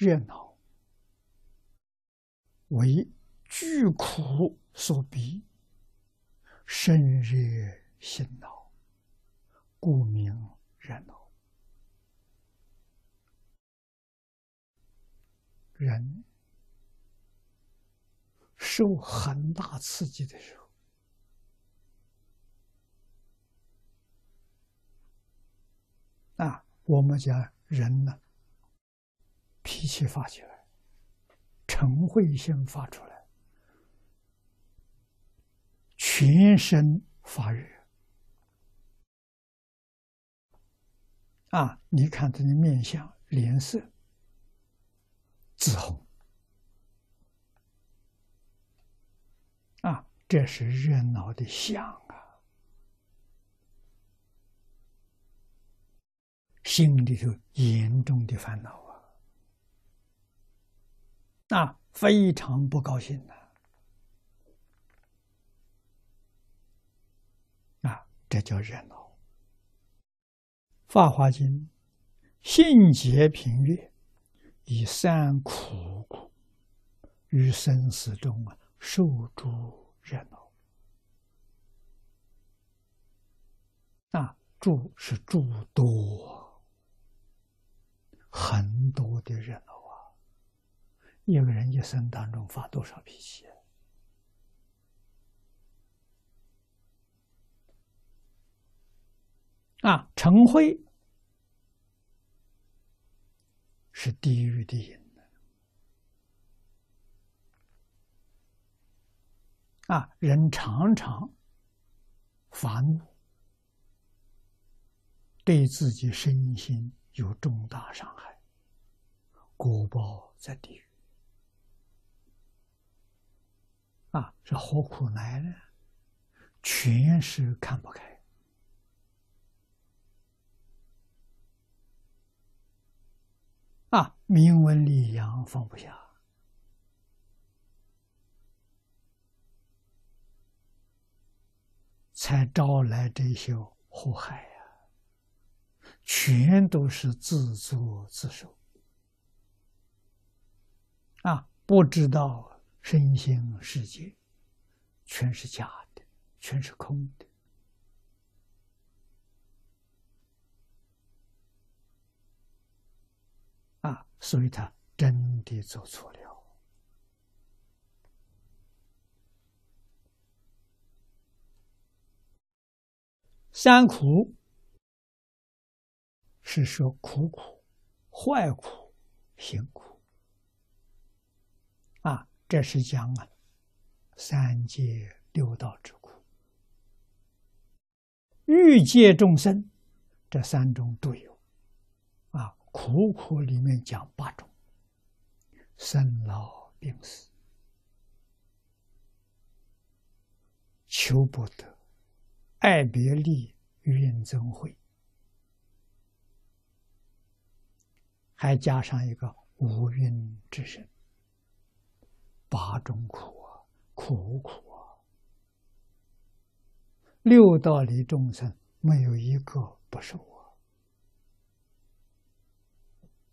热闹，为巨苦所逼，生热心恼，故名热闹。人受很大刺激的时候，啊，我们讲人呢，脾气发起来，嗔恚心发出来，全身发热，啊，你看他的面相、脸色。紫红啊，这是热闹的相啊，心里头严重的烦恼啊，那非常不高兴呐，啊，这叫热闹。《法华经》性节平乐。以三苦苦于生死中啊，受诸热闹啊，诸是诸多，很多的热闹。一个人一生当中发多少脾气啊？陈辉。是地狱的因啊！人常常发怒，对自己身心有重大伤害，果报在地狱啊！这何苦来呢？全是看不开。啊，名闻利养放不下，才招来这些祸害呀！全都是自作自受啊！不知道身心世界全是假的，全是空的。啊所以他真的做错了。三苦是说苦苦、坏苦、辛苦啊，这是讲啊三界六道之苦，欲界众生这三种都有。啊苦苦里面讲八种：生老病死、求不得、爱别离、怨憎会，还加上一个无云之身。八种苦啊，苦苦啊！六道里众生没有一个不受。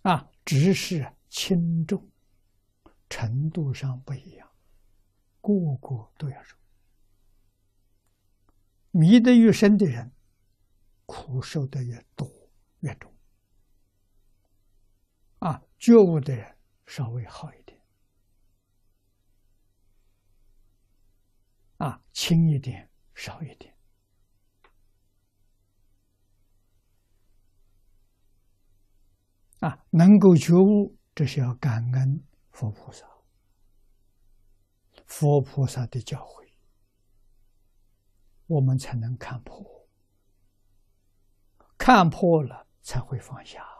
啊，只是轻重程度上不一样，个个都要受。迷得越深的人，苦受的越多越重。啊，觉悟的人稍微好一点，轻一点，少一点。啊，能够觉悟，这是要感恩佛菩萨，佛菩萨的教诲，我们才能看破，看破了才会放下。